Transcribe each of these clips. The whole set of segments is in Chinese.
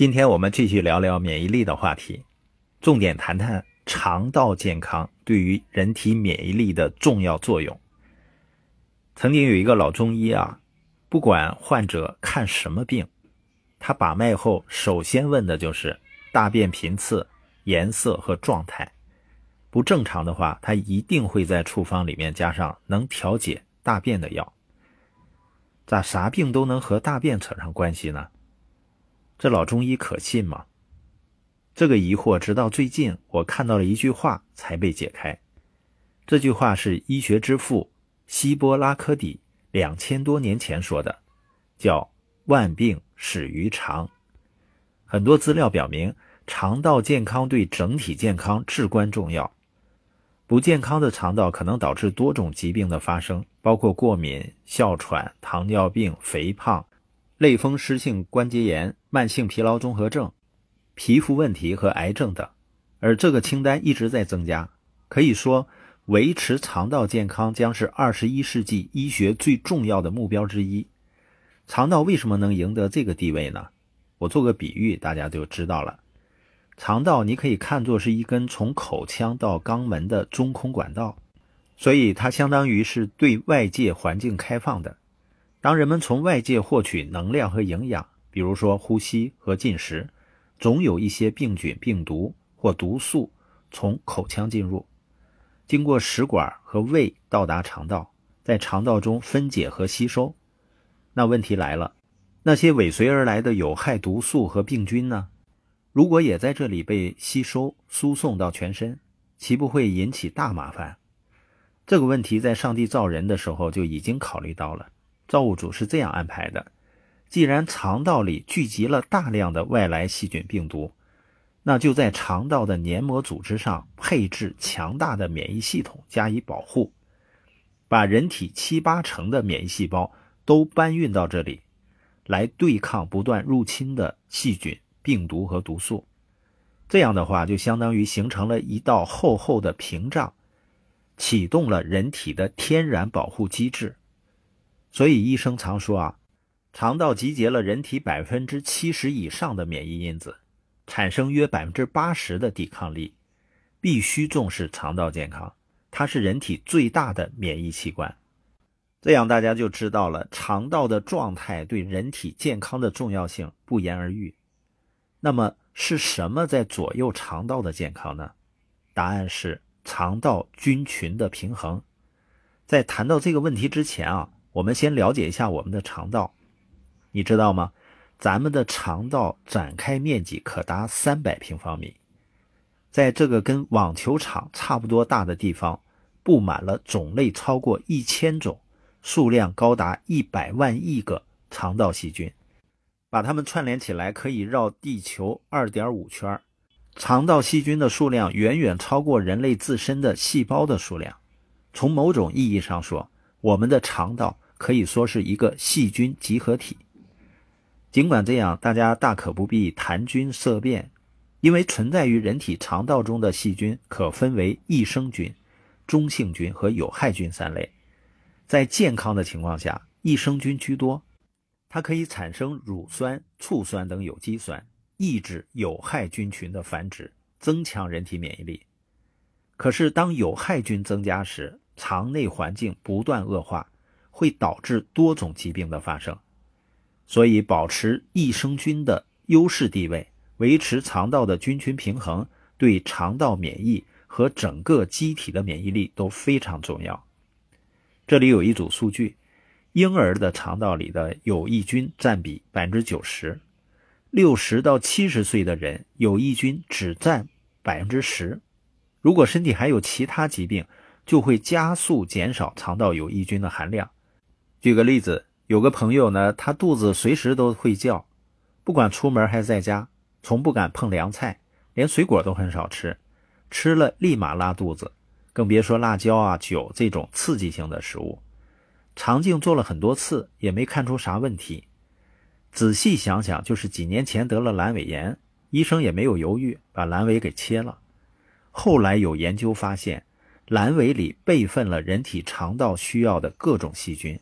今天我们继续聊聊免疫力的话题，重点谈谈肠道健康对于人体免疫力的重要作用。曾经有一个老中医啊，不管患者看什么病，他把脉后首先问的就是大便频次、颜色和状态。不正常的话，他一定会在处方里面加上能调节大便的药。咋啥病都能和大便扯上关系呢？这老中医可信吗？这个疑惑直到最近我看到了一句话才被解开。这句话是医学之父希波拉科底两千多年前说的，叫“万病始于肠”。很多资料表明，肠道健康对整体健康至关重要。不健康的肠道可能导致多种疾病的发生，包括过敏、哮喘、糖尿病、肥胖。类风湿性关节炎、慢性疲劳综合症、皮肤问题和癌症等，而这个清单一直在增加。可以说，维持肠道健康将是二十一世纪医学最重要的目标之一。肠道为什么能赢得这个地位呢？我做个比喻，大家就知道了。肠道你可以看作是一根从口腔到肛门的中空管道，所以它相当于是对外界环境开放的。当人们从外界获取能量和营养，比如说呼吸和进食，总有一些病菌、病毒或毒素从口腔进入，经过食管和胃到达肠道，在肠道中分解和吸收。那问题来了，那些尾随而来的有害毒素和病菌呢？如果也在这里被吸收、输送到全身，岂不会引起大麻烦？这个问题在上帝造人的时候就已经考虑到了。造物主是这样安排的：既然肠道里聚集了大量的外来细菌、病毒，那就在肠道的黏膜组织上配置强大的免疫系统加以保护，把人体七八成的免疫细胞都搬运到这里，来对抗不断入侵的细菌、病毒和毒素。这样的话，就相当于形成了一道厚厚的屏障，启动了人体的天然保护机制。所以医生常说啊，肠道集结了人体百分之七十以上的免疫因子，产生约百分之八十的抵抗力，必须重视肠道健康，它是人体最大的免疫器官。这样大家就知道了肠道的状态对人体健康的重要性，不言而喻。那么是什么在左右肠道的健康呢？答案是肠道菌群的平衡。在谈到这个问题之前啊。我们先了解一下我们的肠道，你知道吗？咱们的肠道展开面积可达三百平方米，在这个跟网球场差不多大的地方，布满了种类超过一千种、数量高达一百万亿个肠道细菌，把它们串联起来，可以绕地球二点五圈。肠道细菌的数量远远超过人类自身的细胞的数量。从某种意义上说，我们的肠道。可以说是一个细菌集合体。尽管这样，大家大可不必谈菌色变，因为存在于人体肠道中的细菌可分为益生菌、中性菌和有害菌三类。在健康的情况下，益生菌居多，它可以产生乳酸、醋酸等有机酸，抑制有害菌群的繁殖，增强人体免疫力。可是，当有害菌增加时，肠内环境不断恶化。会导致多种疾病的发生，所以保持益生菌的优势地位，维持肠道的菌群平衡，对肠道免疫和整个机体的免疫力都非常重要。这里有一组数据：婴儿的肠道里的有益菌占比百分之九十，六十到七十岁的人有益菌只占百分之十。如果身体还有其他疾病，就会加速减少肠道有益菌的含量。举个例子，有个朋友呢，他肚子随时都会叫，不管出门还是在家，从不敢碰凉菜，连水果都很少吃，吃了立马拉肚子，更别说辣椒啊、酒这种刺激性的食物。肠镜做了很多次，也没看出啥问题。仔细想想，就是几年前得了阑尾炎，医生也没有犹豫，把阑尾给切了。后来有研究发现，阑尾里备份了人体肠道需要的各种细菌。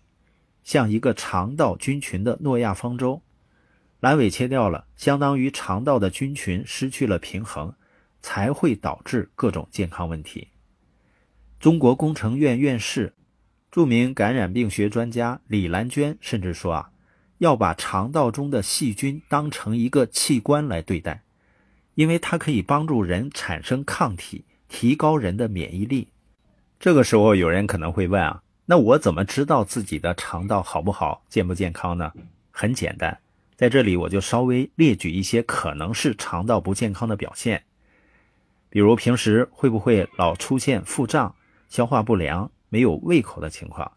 像一个肠道菌群的诺亚方舟，阑尾切掉了，相当于肠道的菌群失去了平衡，才会导致各种健康问题。中国工程院院士、著名感染病学专家李兰娟甚至说啊，要把肠道中的细菌当成一个器官来对待，因为它可以帮助人产生抗体，提高人的免疫力。这个时候，有人可能会问啊，那我怎么知道自己的肠道好不好、健不健康呢？很简单。在这里，我就稍微列举一些可能是肠道不健康的表现，比如平时会不会老出现腹胀、消化不良、没有胃口的情况，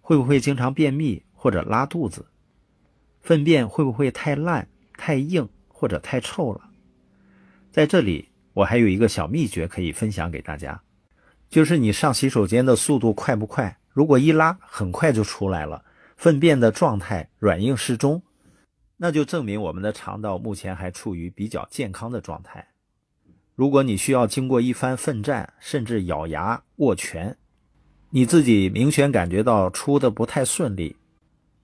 会不会经常便秘或者拉肚子，粪便会不会太烂、太硬或者太臭了。在这里，我还有一个小秘诀可以分享给大家，就是你上洗手间的速度快不快？如果一拉很快就出来了，粪便的状态软硬适中。那就证明我们的肠道目前还处于比较健康的状态。如果你需要经过一番奋战，甚至咬牙握拳，你自己明显感觉到出的不太顺利，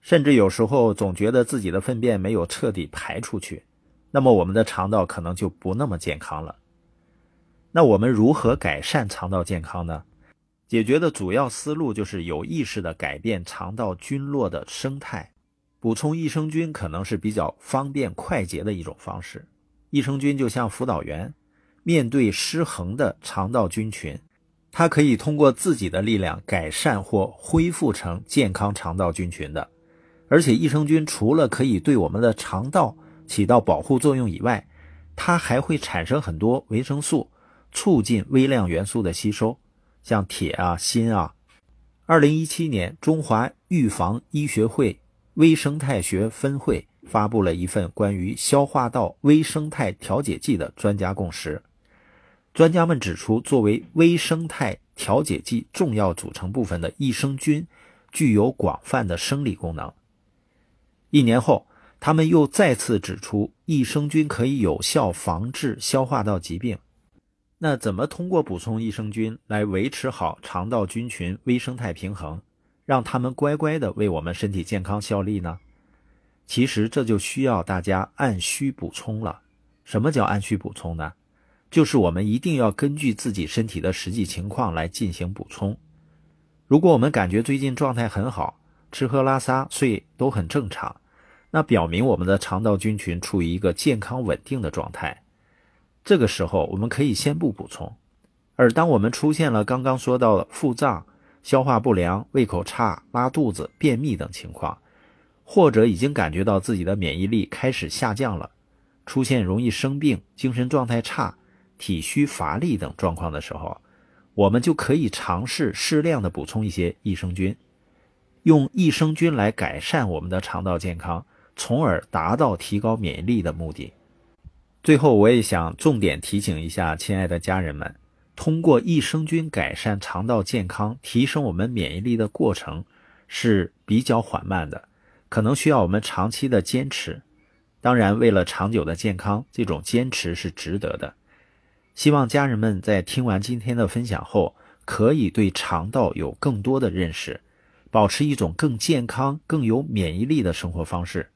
甚至有时候总觉得自己的粪便没有彻底排出去，那么我们的肠道可能就不那么健康了。那我们如何改善肠道健康呢？解决的主要思路就是有意识的改变肠道菌落的生态。补充益生菌可能是比较方便快捷的一种方式。益生菌就像辅导员，面对失衡的肠道菌群，它可以通过自己的力量改善或恢复成健康肠道菌群的。而且，益生菌除了可以对我们的肠道起到保护作用以外，它还会产生很多维生素，促进微量元素的吸收，像铁啊、锌啊。二零一七年，中华预防医学会。微生态学分会发布了一份关于消化道微生态调节剂的专家共识。专家们指出，作为微生态调节剂重要组成部分的益生菌，具有广泛的生理功能。一年后，他们又再次指出，益生菌可以有效防治消化道疾病。那怎么通过补充益生菌来维持好肠道菌群微生态平衡？让他们乖乖的为我们身体健康效力呢？其实这就需要大家按需补充了。什么叫按需补充呢？就是我们一定要根据自己身体的实际情况来进行补充。如果我们感觉最近状态很好，吃喝拉撒睡都很正常，那表明我们的肠道菌群处于一个健康稳定的状态。这个时候我们可以先不补充。而当我们出现了刚刚说到的腹胀，消化不良、胃口差、拉肚子、便秘等情况，或者已经感觉到自己的免疫力开始下降了，出现容易生病、精神状态差、体虚乏力等状况的时候，我们就可以尝试适量的补充一些益生菌，用益生菌来改善我们的肠道健康，从而达到提高免疫力的目的。最后，我也想重点提醒一下亲爱的家人们。通过益生菌改善肠道健康、提升我们免疫力的过程是比较缓慢的，可能需要我们长期的坚持。当然，为了长久的健康，这种坚持是值得的。希望家人们在听完今天的分享后，可以对肠道有更多的认识，保持一种更健康、更有免疫力的生活方式。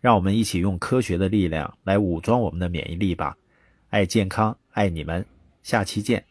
让我们一起用科学的力量来武装我们的免疫力吧！爱健康，爱你们，下期见。